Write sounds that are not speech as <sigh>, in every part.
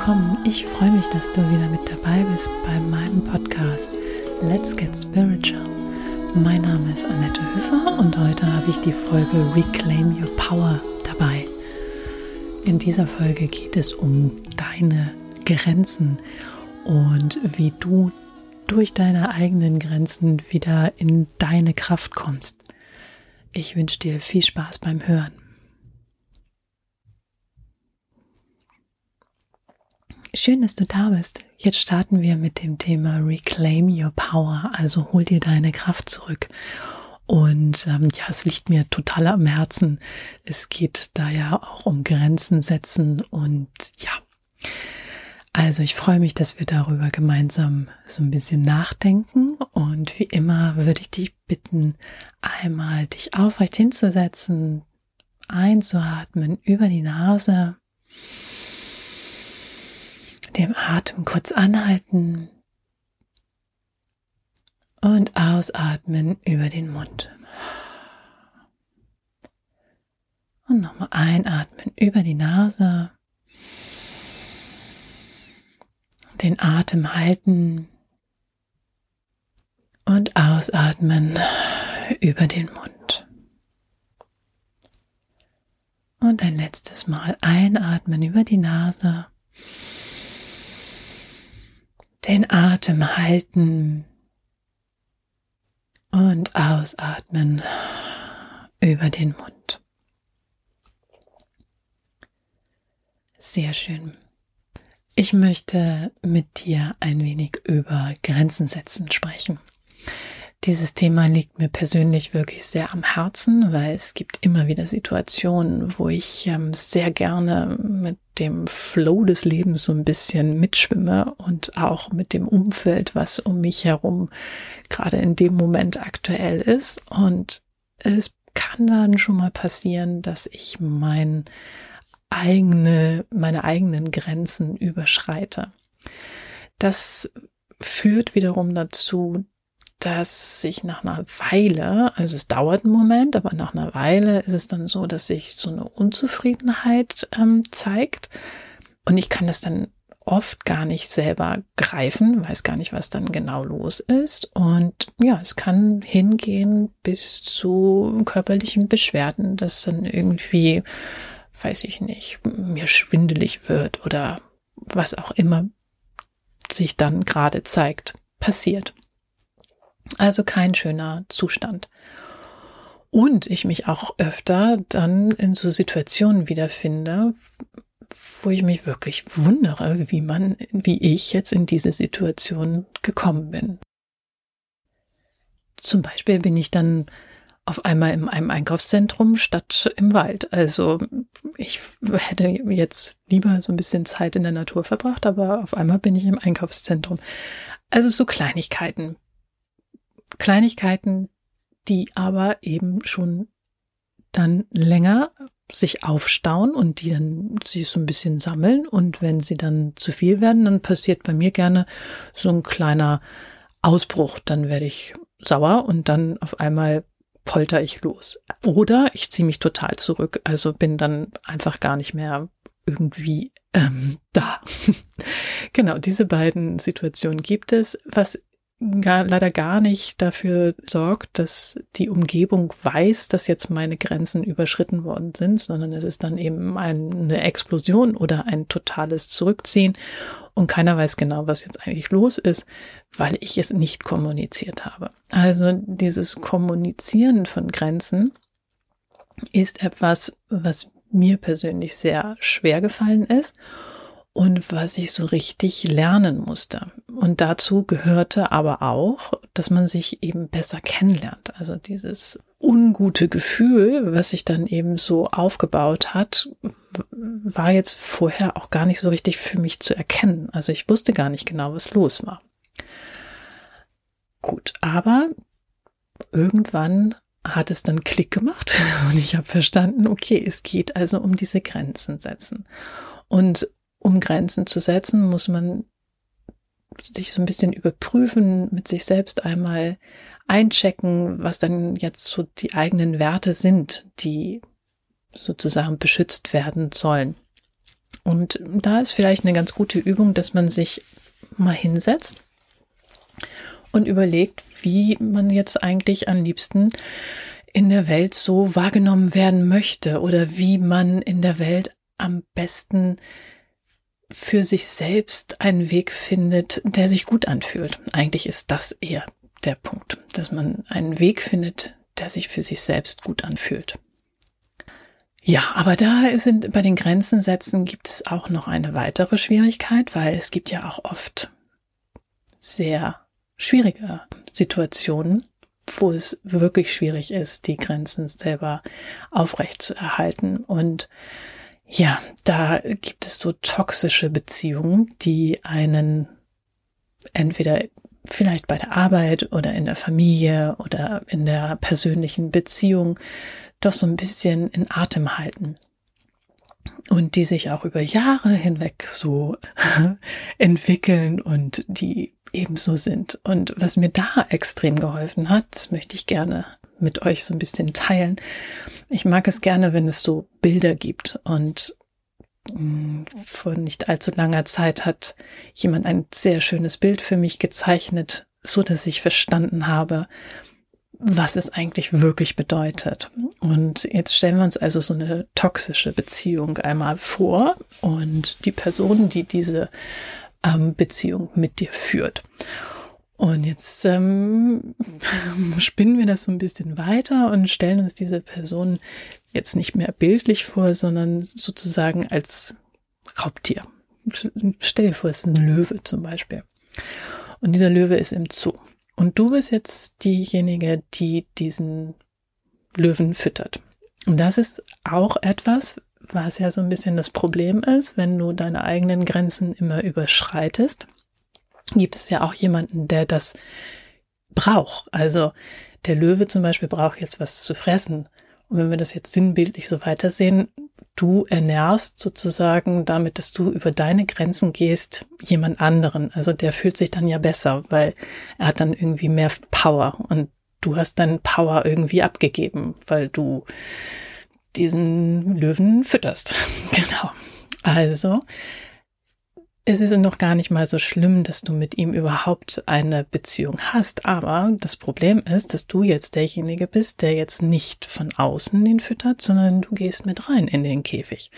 willkommen. Ich freue mich, dass du wieder mit dabei bist bei meinem Podcast Let's Get Spiritual. Mein Name ist Annette Höfer und heute habe ich die Folge Reclaim Your Power dabei. In dieser Folge geht es um deine Grenzen und wie du durch deine eigenen Grenzen wieder in deine Kraft kommst. Ich wünsche dir viel Spaß beim Hören. Schön, dass du da bist. Jetzt starten wir mit dem Thema Reclaim Your Power, also hol dir deine Kraft zurück. Und ähm, ja, es liegt mir total am Herzen. Es geht da ja auch um Grenzen setzen und ja. Also ich freue mich, dass wir darüber gemeinsam so ein bisschen nachdenken. Und wie immer würde ich dich bitten, einmal dich aufrecht hinzusetzen, einzuatmen über die Nase dem Atem kurz anhalten und ausatmen über den Mund. Und nochmal einatmen über die Nase. Den Atem halten und ausatmen über den Mund. Und ein letztes Mal einatmen über die Nase den Atem halten und ausatmen über den Mund. Sehr schön. Ich möchte mit dir ein wenig über Grenzen setzen sprechen. Dieses Thema liegt mir persönlich wirklich sehr am Herzen, weil es gibt immer wieder Situationen, wo ich ähm, sehr gerne mit dem Flow des Lebens so ein bisschen mitschwimme und auch mit dem Umfeld, was um mich herum gerade in dem Moment aktuell ist. Und es kann dann schon mal passieren, dass ich mein eigene, meine eigenen Grenzen überschreite. Das führt wiederum dazu, dass sich nach einer Weile, also es dauert einen Moment, aber nach einer Weile ist es dann so, dass sich so eine Unzufriedenheit ähm, zeigt. Und ich kann das dann oft gar nicht selber greifen, weiß gar nicht, was dann genau los ist. Und ja, es kann hingehen bis zu körperlichen Beschwerden, dass dann irgendwie, weiß ich nicht, mir schwindelig wird oder was auch immer sich dann gerade zeigt, passiert. Also kein schöner Zustand. Und ich mich auch öfter dann in so Situationen wiederfinde, wo ich mich wirklich wundere, wie man, wie ich jetzt in diese Situation gekommen bin. Zum Beispiel bin ich dann auf einmal in einem Einkaufszentrum statt im Wald. Also ich hätte jetzt lieber so ein bisschen Zeit in der Natur verbracht, aber auf einmal bin ich im Einkaufszentrum. Also so Kleinigkeiten. Kleinigkeiten, die aber eben schon dann länger sich aufstauen und die dann sich so ein bisschen sammeln. Und wenn sie dann zu viel werden, dann passiert bei mir gerne so ein kleiner Ausbruch. Dann werde ich sauer und dann auf einmal polter ich los. Oder ich ziehe mich total zurück, also bin dann einfach gar nicht mehr irgendwie ähm, da. <laughs> genau, diese beiden Situationen gibt es. Was gar, leider gar nicht dafür sorgt, dass die Umgebung weiß, dass jetzt meine Grenzen überschritten worden sind, sondern es ist dann eben eine Explosion oder ein totales Zurückziehen und keiner weiß genau, was jetzt eigentlich los ist, weil ich es nicht kommuniziert habe. Also dieses Kommunizieren von Grenzen ist etwas, was mir persönlich sehr schwer gefallen ist und was ich so richtig lernen musste. Und dazu gehörte aber auch, dass man sich eben besser kennenlernt. Also dieses ungute Gefühl, was sich dann eben so aufgebaut hat, war jetzt vorher auch gar nicht so richtig für mich zu erkennen. Also ich wusste gar nicht genau, was los war. Gut, aber irgendwann hat es dann Klick gemacht <laughs> und ich habe verstanden, okay, es geht also um diese Grenzen setzen. Und um Grenzen zu setzen, muss man sich so ein bisschen überprüfen, mit sich selbst einmal einchecken, was dann jetzt so die eigenen Werte sind, die sozusagen beschützt werden sollen. Und da ist vielleicht eine ganz gute Übung, dass man sich mal hinsetzt und überlegt, wie man jetzt eigentlich am liebsten in der Welt so wahrgenommen werden möchte oder wie man in der Welt am besten für sich selbst einen Weg findet, der sich gut anfühlt. Eigentlich ist das eher der Punkt, dass man einen Weg findet, der sich für sich selbst gut anfühlt. Ja, aber da sind bei den Grenzen setzen gibt es auch noch eine weitere Schwierigkeit, weil es gibt ja auch oft sehr schwierige Situationen, wo es wirklich schwierig ist, die Grenzen selber aufrecht zu erhalten. Und ja, da gibt es so toxische Beziehungen, die einen entweder vielleicht bei der Arbeit oder in der Familie oder in der persönlichen Beziehung doch so ein bisschen in Atem halten. Und die sich auch über Jahre hinweg so <laughs> entwickeln und die ebenso sind. Und was mir da extrem geholfen hat, das möchte ich gerne mit euch so ein bisschen teilen. Ich mag es gerne, wenn es so Bilder gibt und mm, vor nicht allzu langer Zeit hat jemand ein sehr schönes Bild für mich gezeichnet, so dass ich verstanden habe, was es eigentlich wirklich bedeutet. Und jetzt stellen wir uns also so eine toxische Beziehung einmal vor und die Person, die diese ähm, Beziehung mit dir führt. Und jetzt ähm, <laughs> spinnen wir das so ein bisschen weiter und stellen uns diese Person jetzt nicht mehr bildlich vor, sondern sozusagen als Raubtier. Stell dir vor, es ist ein Löwe zum Beispiel. Und dieser Löwe ist im Zoo. Und du bist jetzt diejenige, die diesen Löwen füttert. Und das ist auch etwas, was ja so ein bisschen das Problem ist, wenn du deine eigenen Grenzen immer überschreitest, gibt es ja auch jemanden, der das braucht. Also der Löwe zum Beispiel braucht jetzt was zu fressen. Und wenn wir das jetzt sinnbildlich so weitersehen, du ernährst sozusagen damit, dass du über deine Grenzen gehst, jemand anderen. Also der fühlt sich dann ja besser, weil er hat dann irgendwie mehr Power und du hast dann Power irgendwie abgegeben, weil du diesen Löwen fütterst. <laughs> genau. Also, es ist noch gar nicht mal so schlimm, dass du mit ihm überhaupt eine Beziehung hast. Aber das Problem ist, dass du jetzt derjenige bist, der jetzt nicht von außen den füttert, sondern du gehst mit rein in den Käfig.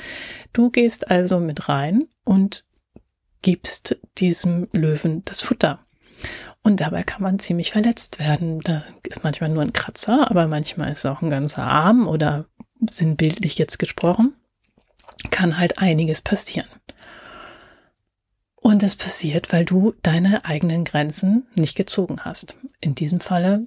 Du gehst also mit rein und gibst diesem Löwen das Futter. Und dabei kann man ziemlich verletzt werden. Da ist manchmal nur ein Kratzer, aber manchmal ist auch ein ganzer Arm oder sinnbildlich jetzt gesprochen, kann halt einiges passieren. Und das passiert, weil du deine eigenen Grenzen nicht gezogen hast. In diesem Falle,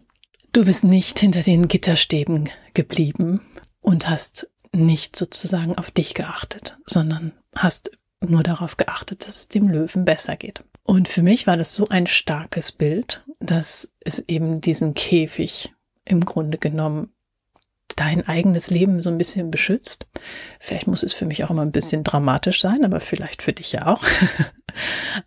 du bist nicht hinter den Gitterstäben geblieben und hast nicht sozusagen auf dich geachtet, sondern hast nur darauf geachtet, dass es dem Löwen besser geht. Und für mich war das so ein starkes Bild, dass es eben diesen Käfig im Grunde genommen dein eigenes Leben so ein bisschen beschützt. Vielleicht muss es für mich auch immer ein bisschen dramatisch sein, aber vielleicht für dich ja auch. <laughs>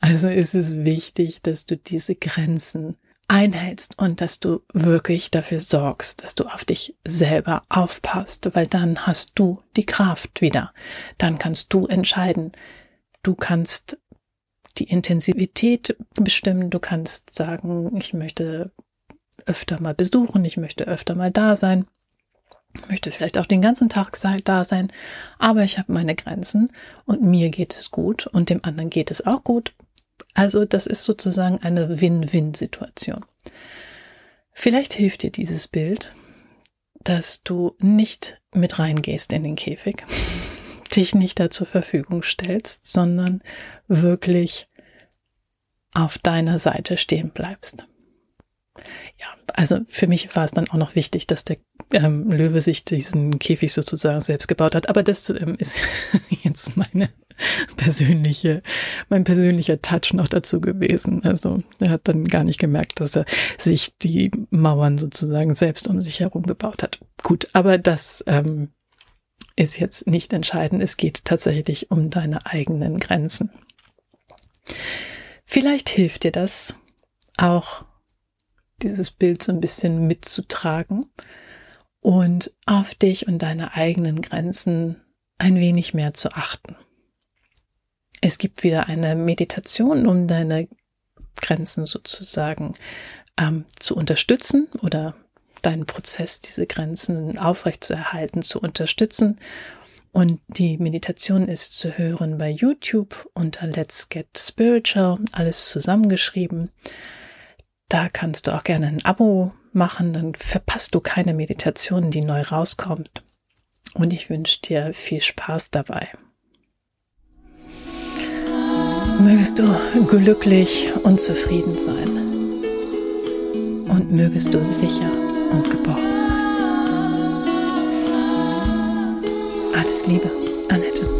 Also ist es wichtig, dass du diese Grenzen einhältst und dass du wirklich dafür sorgst, dass du auf dich selber aufpasst, weil dann hast du die Kraft wieder. Dann kannst du entscheiden. Du kannst die Intensivität bestimmen. Du kannst sagen, ich möchte öfter mal besuchen, ich möchte öfter mal da sein möchte vielleicht auch den ganzen Tag da sein, aber ich habe meine Grenzen und mir geht es gut und dem anderen geht es auch gut. Also das ist sozusagen eine Win-Win-Situation. Vielleicht hilft dir dieses Bild, dass du nicht mit reingehst in den Käfig, <laughs> dich nicht da zur Verfügung stellst, sondern wirklich auf deiner Seite stehen bleibst. Ja, also für mich war es dann auch noch wichtig, dass der ähm, Löwe sich diesen Käfig sozusagen selbst gebaut hat. Aber das ähm, ist <laughs> jetzt meine persönliche, mein persönlicher Touch noch dazu gewesen. Also er hat dann gar nicht gemerkt, dass er sich die Mauern sozusagen selbst um sich herum gebaut hat. Gut, aber das ähm, ist jetzt nicht entscheidend. Es geht tatsächlich um deine eigenen Grenzen. Vielleicht hilft dir das auch dieses Bild so ein bisschen mitzutragen und auf dich und deine eigenen Grenzen ein wenig mehr zu achten. Es gibt wieder eine Meditation, um deine Grenzen sozusagen ähm, zu unterstützen oder deinen Prozess, diese Grenzen aufrechtzuerhalten, zu unterstützen. Und die Meditation ist zu hören bei YouTube unter Let's Get Spiritual, alles zusammengeschrieben. Da kannst du auch gerne ein Abo machen, dann verpasst du keine Meditation, die neu rauskommt. Und ich wünsche dir viel Spaß dabei. Mögest du glücklich und zufrieden sein. Und mögest du sicher und geborgen sein. Alles Liebe, Annette.